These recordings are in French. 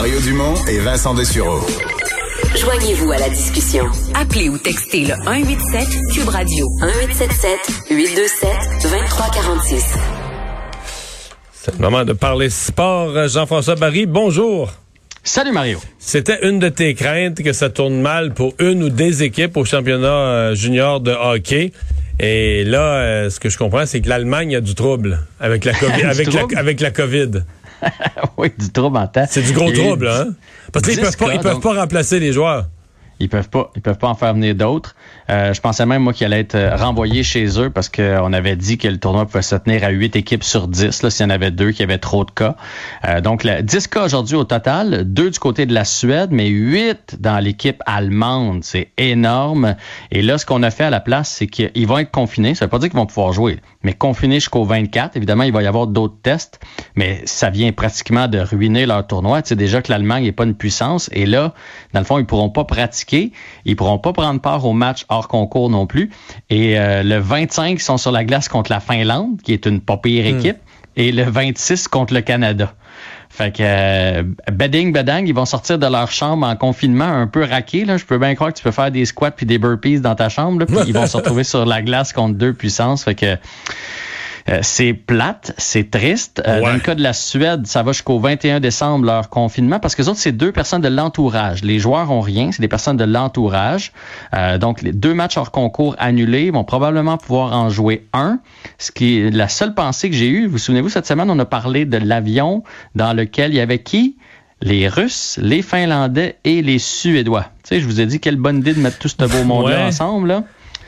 Mario Dumont et Vincent Dessureau. Joignez-vous à la discussion. Appelez ou textez le 187 Cube Radio 1877 827 2346. C'est le moment de parler sport. Jean-François Barry, bonjour. Salut Mario. C'était une de tes craintes que ça tourne mal pour une ou des équipes au championnat euh, junior de hockey. Et là, euh, ce que je comprends, c'est que l'Allemagne a du trouble avec la COVID. avec, la, avec la COVID. oui, du trouble en temps. C'est du gros trouble, hein? Parce qu'ils peuvent pas, ils peuvent pas remplacer les joueurs. Ils peuvent pas, ils peuvent pas en faire venir d'autres. Euh, je pensais même moi qu'il allait être euh, renvoyé chez eux parce qu'on avait dit que le tournoi pouvait se tenir à 8 équipes sur 10 là s'il y en avait deux qui avaient trop de cas. Euh, donc 10 cas aujourd'hui au total, deux du côté de la Suède, mais 8 dans l'équipe allemande, c'est énorme. Et là ce qu'on a fait à la place, c'est qu'ils vont être confinés, ça veut pas dire qu'ils vont pouvoir jouer, mais confinés jusqu'au 24. Évidemment, il va y avoir d'autres tests, mais ça vient pratiquement de ruiner leur tournoi. Tu sais déjà que l'Allemagne n'est pas une puissance et là, dans le fond, ils pourront pas pratiquer ils pourront pas prendre part au match hors concours non plus. Et euh, le 25, ils sont sur la glace contre la Finlande, qui est une pas pire hmm. équipe, et le 26 contre le Canada. Fait que euh, bedding bedang, ils vont sortir de leur chambre en confinement un peu raqués. Là. Je peux bien croire que tu peux faire des squats puis des burpees dans ta chambre, puis ils vont se retrouver sur la glace contre deux puissances. Fait que euh, c'est plate, c'est triste. Euh, dans le cas de la Suède, ça va jusqu'au 21 décembre leur confinement parce que les autres, c'est deux personnes de l'entourage. Les joueurs ont rien, c'est des personnes de l'entourage. Euh, donc, les deux matchs hors concours annulés vont probablement pouvoir en jouer un. Ce qui est la seule pensée que j'ai eue. Vous souvenez-vous, cette semaine, on a parlé de l'avion dans lequel il y avait qui? les Russes, les Finlandais et les Suédois. Tu sais, je vous ai dit quelle bonne idée de mettre tout ce beau monde-là ensemble. Là.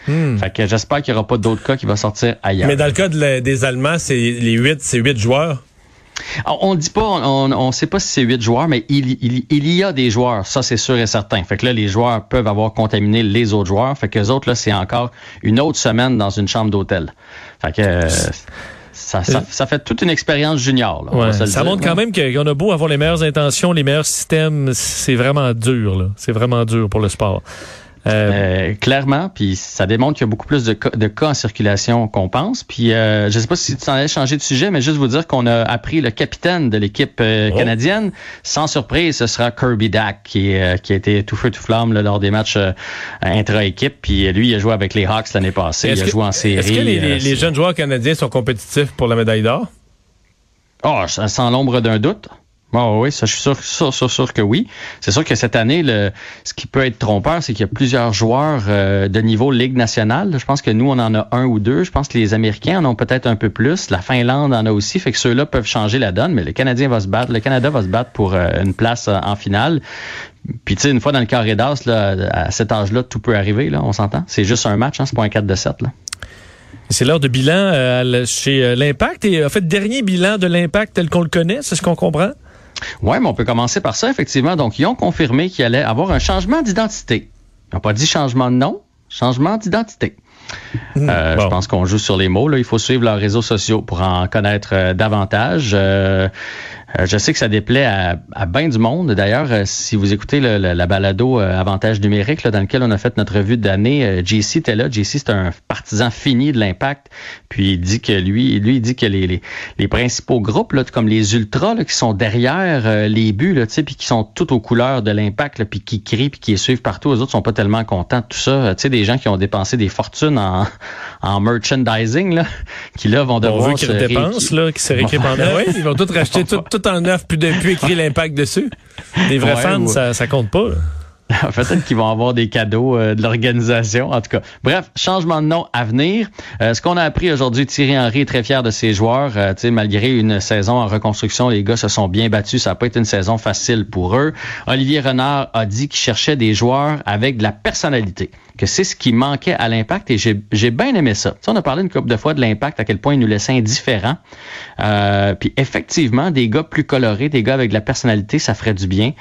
Hmm. Fait que j'espère qu'il n'y aura pas d'autres cas qui vont sortir ailleurs. Mais dans le cas des Allemands, c'est les huit, c'est huit joueurs? On dit pas, on ne sait pas si c'est huit joueurs, mais il, il, y a des joueurs, ça c'est sûr et certain. Fait que là, les joueurs peuvent avoir contaminé les autres joueurs. Fait que les autres, là, c'est encore une autre semaine dans une chambre d'hôtel. Fait que euh, ça, ça, fait toute une expérience junior. ça montre quand même qu'on a beau avoir les meilleures intentions, les meilleurs systèmes, c'est vraiment dur. C'est vraiment dur pour le sport. Euh, euh, clairement, puis ça démontre qu'il y a beaucoup plus de cas, de cas en circulation qu'on pense. Puis euh, je ne sais pas si tu t'en allais changer de sujet, mais juste vous dire qu'on a appris le capitaine de l'équipe oh. canadienne. Sans surprise, ce sera Kirby Dack qui, qui a été tout feu tout flamme lors des matchs intra-équipe. Puis lui, il a joué avec les Hawks l'année passée. Il a joué en série. Est-ce que les, les, jeunes joueurs canadiens sont compétitifs pour la médaille d'or? Oh, sans l'ombre d'un doute. Oh oui, ça, je suis sûr, sûr, sûr, que oui. C'est sûr que cette année, le, ce qui peut être trompeur, c'est qu'il y a plusieurs joueurs euh, de niveau Ligue nationale. Je pense que nous, on en a un ou deux. Je pense que les Américains en ont peut-être un peu plus. La Finlande en a aussi. Fait que ceux-là peuvent changer la donne, mais le Canadien va se battre. Le Canada va se battre pour euh, une place euh, en finale. Puis tu sais, une fois dans le carré d'as, à cet âge-là, tout peut arriver, là, on s'entend. C'est juste un match, hein, c'est pas un 4 de 7. Là. C'est l'heure de bilan chez l'Impact. Et en fait, dernier bilan de l'Impact tel qu'on le connaît, c'est ce qu'on comprend? Oui, mais on peut commencer par ça, effectivement. Donc, ils ont confirmé qu'il allait avoir un changement d'identité. Ils n'ont pas dit changement de nom, changement d'identité. Hmm. Euh, je pense qu'on joue sur les mots. Là. Il faut suivre leurs réseaux sociaux pour en connaître euh, davantage. Euh, euh, je sais que ça déplaît à, à bien du monde. D'ailleurs, euh, si vous écoutez le, la balado euh, Avantage numérique, là, dans lequel on a fait notre revue d'année, JC était là. JC, c'est un partisan fini de l'impact. Puis il dit que lui, lui, il dit que les, les, les principaux groupes, là, comme les ultras, là, qui sont derrière les buts, là, puis qui sont tout aux couleurs de l'impact, puis qui crient, puis qui les suivent partout, les autres sont pas tellement contents de tout ça. Tu sais, des gens qui ont dépensé des fortunes en, en merchandising, là, qui là vont devoir on veut qu'ils dépensent, là, qui se en oui, ils vont tout racheter, tout, tout en neuf, puis depuis écrit l'impact dessus. Les vrais fans, ça, ça compte pas. Peut-être qu'ils vont avoir des cadeaux euh, de l'organisation, en tout cas. Bref, changement de nom à venir. Euh, ce qu'on a appris aujourd'hui, Thierry Henry est très fier de ses joueurs. Euh, malgré une saison en reconstruction, les gars se sont bien battus. Ça n'a pas été une saison facile pour eux. Olivier Renard a dit qu'il cherchait des joueurs avec de la personnalité que c'est ce qui manquait à l'impact et j'ai bien aimé ça. on a parlé une couple de fois de l'impact, à quel point il nous laissait indifférents. Euh, puis effectivement, des gars plus colorés, des gars avec de la personnalité, ça ferait du bien.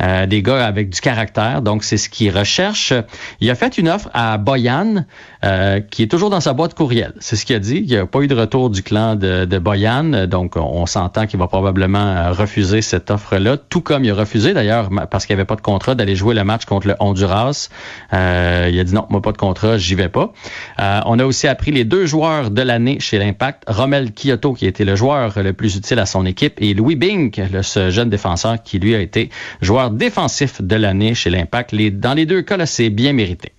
Des gars avec du caractère Donc, c'est ce qu'il recherche. Il a fait une offre à Boyan, euh, qui est toujours dans sa boîte courriel. C'est ce qu'il a dit. Il n'y a pas eu de retour du clan de, de Boyan. Donc, on s'entend qu'il va probablement euh, refuser cette offre-là, tout comme il a refusé d'ailleurs, parce qu'il n'y avait pas de contrat, d'aller jouer le match contre le Honduras. Euh, il a dit non, moi pas de contrat, j'y vais pas. Euh, on a aussi appris les deux joueurs de l'année chez l'Impact, Romel Kyoto, qui été le joueur le plus utile à son équipe, et Louis Bink, le, ce jeune défenseur qui lui a été joueur défensif de l'année chez l'Impact. Les, dans les deux cas, c'est bien mérité.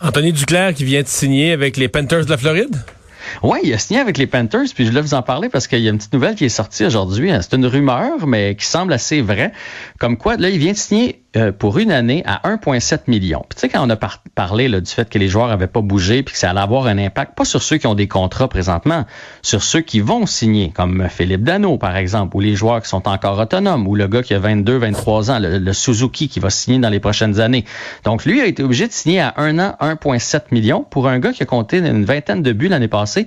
Anthony Duclair qui vient de signer avec les Panthers de la Floride? Oui, il a signé avec les Panthers, puis je voulais vous en parler parce qu'il y a une petite nouvelle qui est sortie aujourd'hui. C'est une rumeur, mais qui semble assez vraie. Comme quoi, là, il vient de signer euh, pour une année à 1,7 million. Puis tu sais, quand on a parlé du fait que les joueurs n'avaient pas bougé puis que ça allait avoir un impact, pas sur ceux qui ont des contrats présentement, sur ceux qui vont signer, comme Philippe Dano, par exemple, ou les joueurs qui sont encore autonomes, ou le gars qui a 22, 23 ans, le, Suzuki qui va signer dans les prochaines années. Donc, lui a été obligé de signer à un an 1,7 million pour un gars qui a compté une vingtaine de buts l'année passée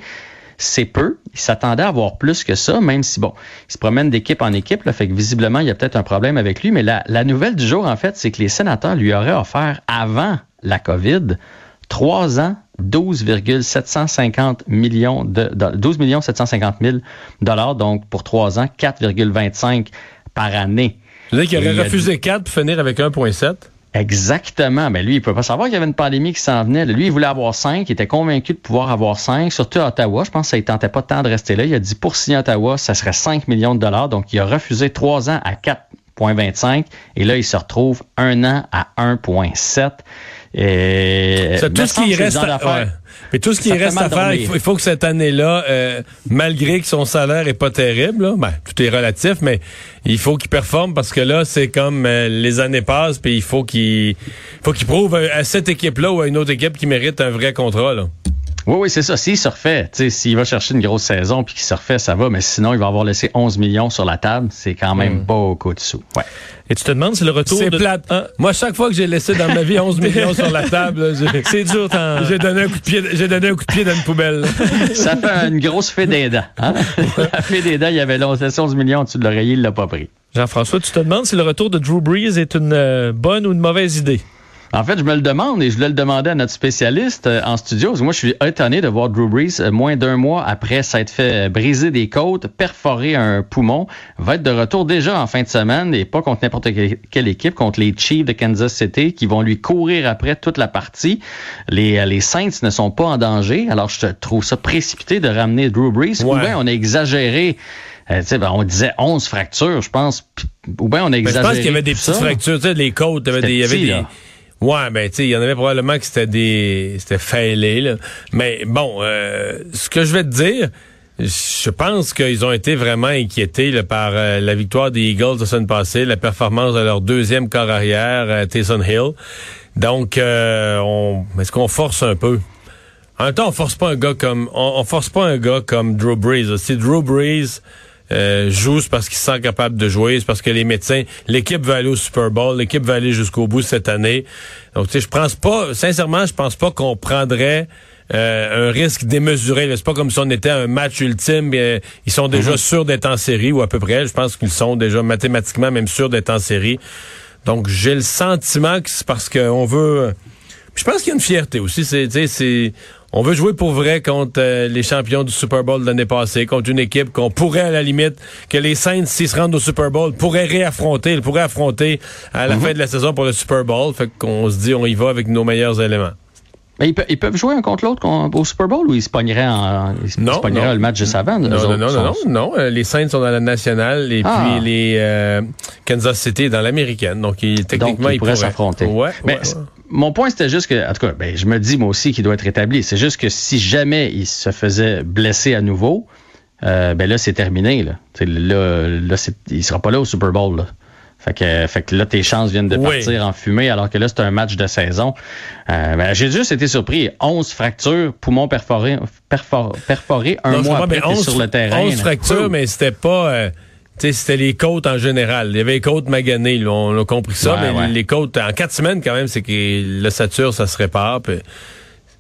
c'est peu. Il s'attendait à avoir plus que ça, même si, bon, il se promène d'équipe en équipe, là, fait que visiblement, il y a peut-être un problème avec lui. Mais la, la nouvelle du jour, en fait, c'est que les sénateurs lui auraient offert, avant la COVID, trois ans, 12,750 millions de, 12 millions 750 000 dollars, donc pour trois ans, 4,25 par année. Vous dire qu'il aurait refusé 4 pour finir avec 1,7? Exactement. Mais lui, il ne peut pas savoir qu'il y avait une pandémie qui s'en venait. Lui, il voulait avoir cinq. Il était convaincu de pouvoir avoir cinq. Surtout à Ottawa. Je pense que ça ne tentait pas tant de rester là. Il a dit pour signer Ottawa, ça serait 5 millions de dollars. Donc, il a refusé trois ans à 4,25. Et là, il se retrouve un an à 1,7. Et tout ce qui reste à faire. Mais tout ce qui reste à faire, il faut, que cette année-là, euh, malgré que son salaire est pas terrible, ben, tout est relatif, mais il faut qu'il performe parce que là, c'est comme euh, les années passent, puis il faut qu'il faut qu'il prouve à cette équipe-là ou à une autre équipe qui mérite un vrai contrat. Là. Oui, oui, c'est ça. S'il se refait, s'il va chercher une grosse saison puis qu'il se refait, ça va. Mais sinon, il va avoir laissé 11 millions sur la table. C'est quand même hmm. beaucoup de sous. Ouais. Et tu te demandes si le retour C'est plate. Hein? Moi, chaque fois que j'ai laissé dans ma vie 11 millions sur la table, c'est dur. J'ai donné un coup de pied, j'ai donné un coup de pied dans une poubelle. ça fait une grosse fée des dents. Hein? la fée des dents, il y avait 11 millions au-dessus de l'oreiller, il l'a pas pris. Jean-François, tu te demandes si le retour de Drew Brees est une euh, bonne ou une mauvaise idée? En fait, je me le demande et je voulais le demander à notre spécialiste euh, en studio. Parce que moi, je suis étonné de voir Drew Brees, euh, moins d'un mois après s'être fait euh, briser des côtes, perforer un poumon, va être de retour déjà en fin de semaine et pas contre n'importe quelle équipe, contre les Chiefs de Kansas City qui vont lui courir après toute la partie. Les, les Saints ne sont pas en danger. Alors, je trouve ça précipité de ramener Drew Brees. Ou bien on a exagéré ben, on disait 11 fractures, je pense. Ou bien on a exagéré. je pense qu'il y avait des petites fractures, les côtes, il y avait des, Ouais, ben tu sais, il y en avait probablement que c'était des c'était failé là. Mais bon, euh, ce que je vais te dire, je pense qu'ils ont été vraiment inquiétés là, par euh, la victoire des Eagles de semaine passée, la performance de leur deuxième corps arrière, euh, Taysom Hill. Donc, on, est-ce qu'on force un peu? En même temps, on force pas un gars comme on, force pas un gars comme Drew Brees. Si Drew Brees euh, joue, c'est parce qu'il se sent capable de jouer, c'est parce que les médecins, l'équipe va aller au Super Bowl, l'équipe va aller jusqu'au bout cette année. Donc, tu sais, je pense pas, sincèrement, je pense pas qu'on prendrait euh, un risque démesuré. C'est pas comme si on était un match ultime. ils sont déjà mhm. sûrs d'être en série, ou à peu près. Je pense qu'ils sont déjà mathématiquement même sûrs d'être en série. Donc, j'ai le sentiment que c'est parce qu'on veut... Je pense qu'il y a une fierté aussi. C'est, c'est, on veut jouer pour vrai contre euh, les champions du Super Bowl de l'année passée, contre une équipe qu'on pourrait à la limite, que les Saints, s'ils se rendent au Super Bowl, pourraient réaffronter, ils pourraient affronter à la mhm. fin de la saison pour le Super Bowl. Fait qu'on se dit, on y va avec nos meilleurs éléments. Mais ils, peuvent jouer un contre l'autre au Super Bowl ou ils se pogneraient, en, le match juste avant? Non, non, non, non, non, euh, Les Saints sont dans la nationale et ah. puis les euh, Kansas City dans l'américaine. Donc, ils, techniquement, ils, pourraient s'affronter. Ouais, Mais mon point, c'était juste que, en tout cas, ben, je me dis moi aussi qu'il doit être rétabli. C'est juste que si jamais il se faisait blesser à nouveau, euh, ben là, c'est terminé. Là, là, là il sera pas là au Super Bowl. Là. Fait que, fait que là, tes chances viennent de partir en fumée, alors que là, c'est un match de saison. Euh, ben, j'ai juste été surpris. 11 fractures, poumons perforés, perforés un mois après sur le terrain. 11 fractures, mais c'était pas... Euh, c'était les côtes en général. Il y avait les côtes maganées, on a compris ça, mais les côtes, en quatre semaines quand même, c'est que l'ossature, ça se répare.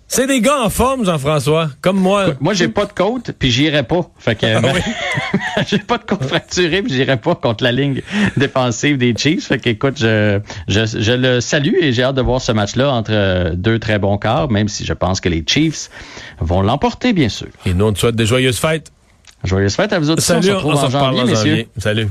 C'est des gars en forme, Jean-François, comme moi. Moi, j'ai pas de côte, puis j'irai pas. Fait que ah j'ai pas de côte fracturée, puis j'irai pas contre la ligne défensive des Chiefs. Fait que écoute, je, je, je le salue et j'ai hâte de voir ce match-là entre deux très bons quarts, même si je pense que les Chiefs vont l'emporter, bien sûr. Et nous, on te souhaite des joyeuses fêtes. Joyeuses fêtes à vous autres. Salut, on se, retrouve en janvier, messieurs. Salut.